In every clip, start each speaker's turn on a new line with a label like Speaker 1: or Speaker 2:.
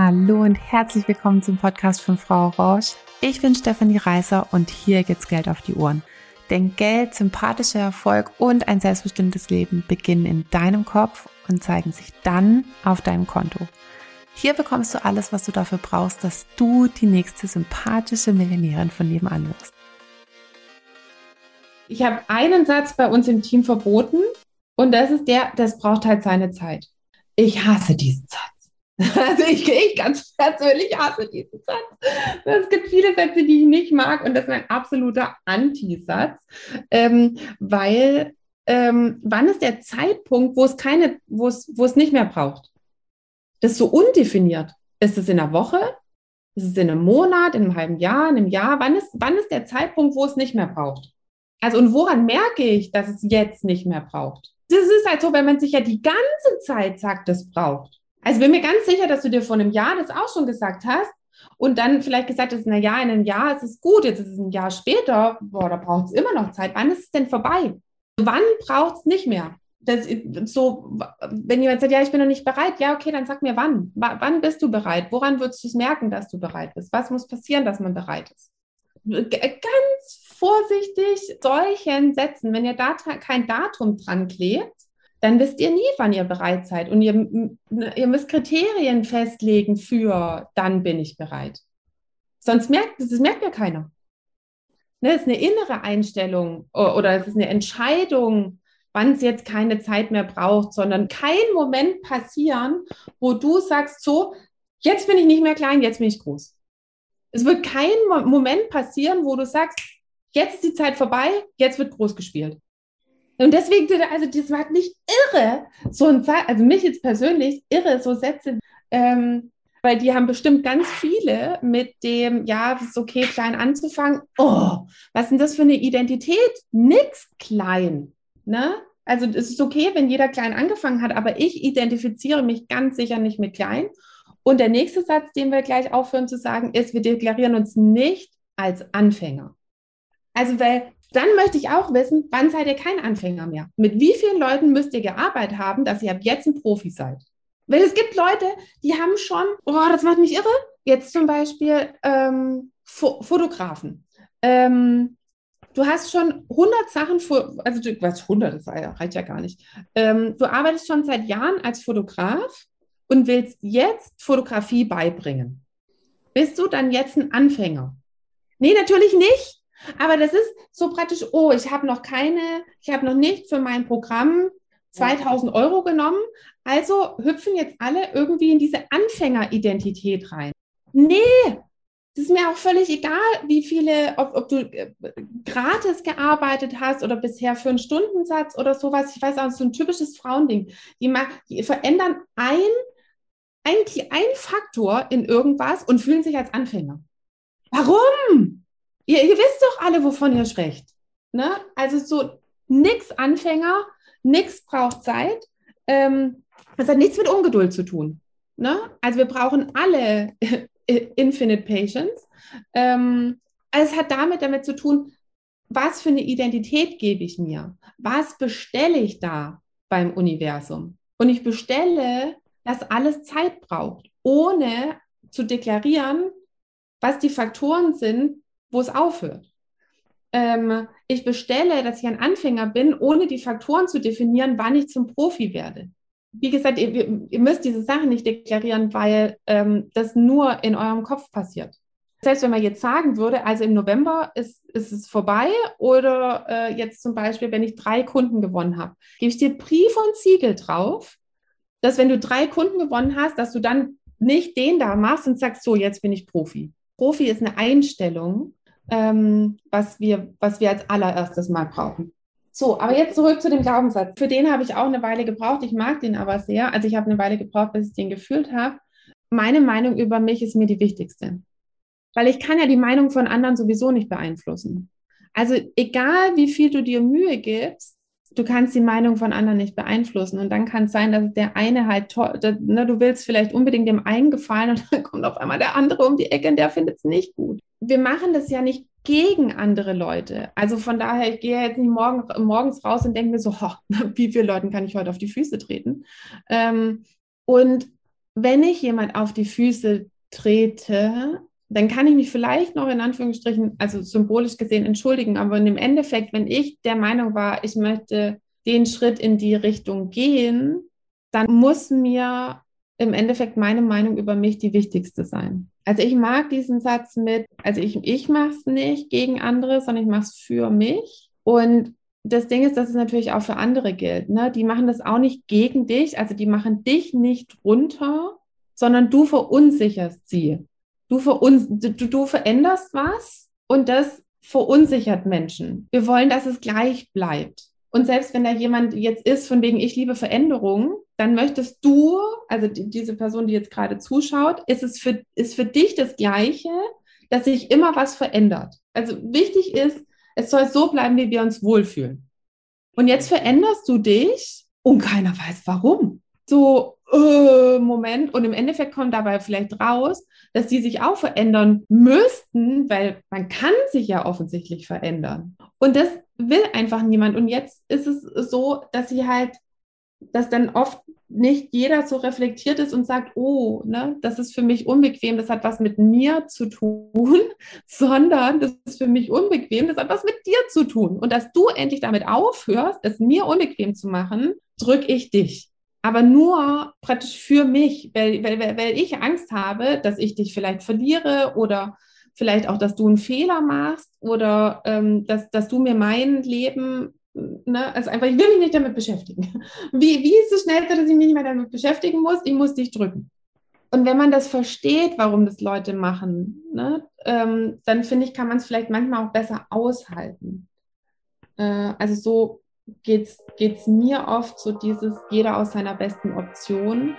Speaker 1: Hallo und herzlich willkommen zum Podcast von Frau Roche. Ich bin Stefanie Reißer und hier geht's Geld auf die Ohren. Denn Geld, sympathischer Erfolg und ein selbstbestimmtes Leben beginnen in deinem Kopf und zeigen sich dann auf deinem Konto. Hier bekommst du alles, was du dafür brauchst, dass du die nächste sympathische Millionärin von nebenan wirst.
Speaker 2: Ich habe einen Satz bei uns im Team verboten und das ist der, das braucht halt seine Zeit. Ich hasse diesen Satz. Also ich, ich ganz persönlich hasse diesen Satz. Es gibt viele Sätze, die ich nicht mag und das ist ein absoluter Antisatz, ähm, weil ähm, wann ist der Zeitpunkt, wo es keine, wo es, wo es nicht mehr braucht? Das ist so undefiniert. Ist es in einer Woche? Ist es in einem Monat, in einem halben Jahr, in einem Jahr? Wann ist, wann ist der Zeitpunkt, wo es nicht mehr braucht? Also und woran merke ich, dass es jetzt nicht mehr braucht? Das ist halt so, wenn man sich ja die ganze Zeit sagt, es braucht. Also bin mir ganz sicher, dass du dir vor einem Jahr das auch schon gesagt hast und dann vielleicht gesagt hast, na ja, in einem Jahr ist es gut, jetzt ist es ein Jahr später, boah, da braucht es immer noch Zeit. Wann ist es denn vorbei? Wann braucht es nicht mehr? Das, so, wenn jemand sagt, ja, ich bin noch nicht bereit, ja, okay, dann sag mir wann. W wann bist du bereit? Woran würdest du es merken, dass du bereit bist? Was muss passieren, dass man bereit ist? G ganz vorsichtig solchen Sätzen, wenn ihr da kein Datum dran klebt, dann wisst ihr nie, wann ihr bereit seid. Und ihr, ihr müsst Kriterien festlegen für, dann bin ich bereit. Sonst merkt, das merkt ja keiner. Ne, es ist eine innere Einstellung oder es ist eine Entscheidung, wann es jetzt keine Zeit mehr braucht, sondern kein Moment passieren, wo du sagst, so, jetzt bin ich nicht mehr klein, jetzt bin ich groß. Es wird kein Moment passieren, wo du sagst, jetzt ist die Zeit vorbei, jetzt wird groß gespielt. Und deswegen, also das war nicht irre, so ein Satz, also mich jetzt persönlich irre, so Sätze, ähm, weil die haben bestimmt ganz viele mit dem, ja, es ist okay, klein anzufangen. Oh, was ist denn das für eine Identität? Nix klein. Ne? Also es ist okay, wenn jeder klein angefangen hat, aber ich identifiziere mich ganz sicher nicht mit klein. Und der nächste Satz, den wir gleich aufhören zu sagen, ist, wir deklarieren uns nicht als Anfänger. Also, weil dann möchte ich auch wissen, wann seid ihr kein Anfänger mehr? Mit wie vielen Leuten müsst ihr gearbeitet haben, dass ihr ab jetzt ein Profi seid? Weil es gibt Leute, die haben schon, oh, das macht mich irre. Jetzt zum Beispiel ähm, Fo Fotografen. Ähm, du hast schon 100 Sachen, also du, was 100, das reicht ja gar nicht. Ähm, du arbeitest schon seit Jahren als Fotograf und willst jetzt Fotografie beibringen. Bist du dann jetzt ein Anfänger? Nee, natürlich nicht. Aber das ist so praktisch, oh, ich habe noch keine, ich habe noch nicht für mein Programm 2000 Euro genommen, also hüpfen jetzt alle irgendwie in diese Anfängeridentität rein. Nee, das ist mir auch völlig egal, wie viele, ob, ob du äh, gratis gearbeitet hast oder bisher für einen Stundensatz oder sowas. Ich weiß auch, so ein typisches Frauending. Die, die verändern ein, ein, ein Faktor in irgendwas und fühlen sich als Anfänger. Warum? Ihr, ihr wisst doch alle, wovon ihr sprecht. Ne? Also so nix Anfänger, nix braucht Zeit. Ähm, das hat nichts mit Ungeduld zu tun. Ne? Also wir brauchen alle Infinite Patience. Ähm, also es hat damit damit zu tun, was für eine Identität gebe ich mir? Was bestelle ich da beim Universum? Und ich bestelle, dass alles Zeit braucht, ohne zu deklarieren, was die Faktoren sind, wo es aufhört. Ähm, ich bestelle, dass ich ein Anfänger bin, ohne die Faktoren zu definieren, wann ich zum Profi werde. Wie gesagt, ihr, ihr müsst diese Sachen nicht deklarieren, weil ähm, das nur in eurem Kopf passiert. Selbst wenn man jetzt sagen würde, also im November ist, ist es vorbei oder äh, jetzt zum Beispiel, wenn ich drei Kunden gewonnen habe, gebe ich dir Brief und Siegel drauf, dass wenn du drei Kunden gewonnen hast, dass du dann nicht den da machst und sagst, so, jetzt bin ich Profi. Profi ist eine Einstellung ähm, was, wir, was wir als allererstes mal brauchen. So, aber jetzt zurück zu dem Glaubenssatz. Für den habe ich auch eine Weile gebraucht. Ich mag den aber sehr. Also ich habe eine Weile gebraucht, bis ich den gefühlt habe. Meine Meinung über mich ist mir die wichtigste. Weil ich kann ja die Meinung von anderen sowieso nicht beeinflussen. Also egal, wie viel du dir Mühe gibst, du kannst die Meinung von anderen nicht beeinflussen. Und dann kann es sein, dass der eine halt toll, ne, du willst vielleicht unbedingt dem einen gefallen und dann kommt auf einmal der andere um die Ecke und der findet es nicht gut wir machen das ja nicht gegen andere Leute. Also von daher, ich gehe jetzt nicht morgen, morgens raus und denke mir so, ho, wie viele Leuten kann ich heute auf die Füße treten? Ähm, und wenn ich jemand auf die Füße trete, dann kann ich mich vielleicht noch in Anführungsstrichen, also symbolisch gesehen, entschuldigen. Aber im Endeffekt, wenn ich der Meinung war, ich möchte den Schritt in die Richtung gehen, dann muss mir im Endeffekt meine Meinung über mich die wichtigste sein. Also ich mag diesen Satz mit, also ich, ich mache es nicht gegen andere, sondern ich mache es für mich. Und das Ding ist, dass es natürlich auch für andere gilt. Ne? Die machen das auch nicht gegen dich, also die machen dich nicht runter, sondern du verunsicherst sie. Du, verun du, du veränderst was und das verunsichert Menschen. Wir wollen, dass es gleich bleibt. Und selbst wenn da jemand jetzt ist, von wegen ich liebe Veränderung, dann möchtest du, also die, diese Person, die jetzt gerade zuschaut, ist es für, ist für dich das Gleiche, dass sich immer was verändert. Also wichtig ist, es soll so bleiben, wie wir uns wohlfühlen. Und jetzt veränderst du dich und keiner weiß warum. So, äh, Moment. Und im Endeffekt kommt dabei vielleicht raus, dass die sich auch verändern müssten, weil man kann sich ja offensichtlich verändern. Und das will einfach niemand. Und jetzt ist es so, dass sie halt, dass dann oft nicht jeder so reflektiert ist und sagt, oh, ne, das ist für mich unbequem, das hat was mit mir zu tun, sondern das ist für mich unbequem, das hat was mit dir zu tun. Und dass du endlich damit aufhörst, es mir unbequem zu machen, drücke ich dich aber nur praktisch für mich, weil, weil, weil ich Angst habe, dass ich dich vielleicht verliere oder vielleicht auch, dass du einen Fehler machst oder ähm, dass, dass du mir mein Leben, ne, also einfach, ich will mich nicht damit beschäftigen. Wie, wie ist es schnellste, dass ich mich nicht mehr damit beschäftigen muss? Ich muss dich drücken. Und wenn man das versteht, warum das Leute machen, ne, ähm, dann finde ich, kann man es vielleicht manchmal auch besser aushalten. Äh, also so geht es mir oft so dieses jeder aus seiner besten Option.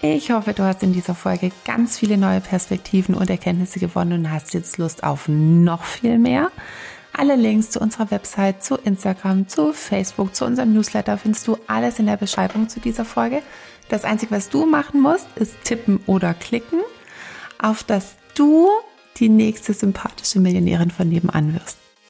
Speaker 1: Ich hoffe, du hast in dieser Folge ganz viele neue Perspektiven und Erkenntnisse gewonnen und hast jetzt Lust auf noch viel mehr. Alle Links zu unserer Website, zu Instagram, zu Facebook, zu unserem Newsletter findest du alles in der Beschreibung zu dieser Folge. Das Einzige, was du machen musst, ist tippen oder klicken, auf dass du die nächste sympathische Millionärin von nebenan wirst.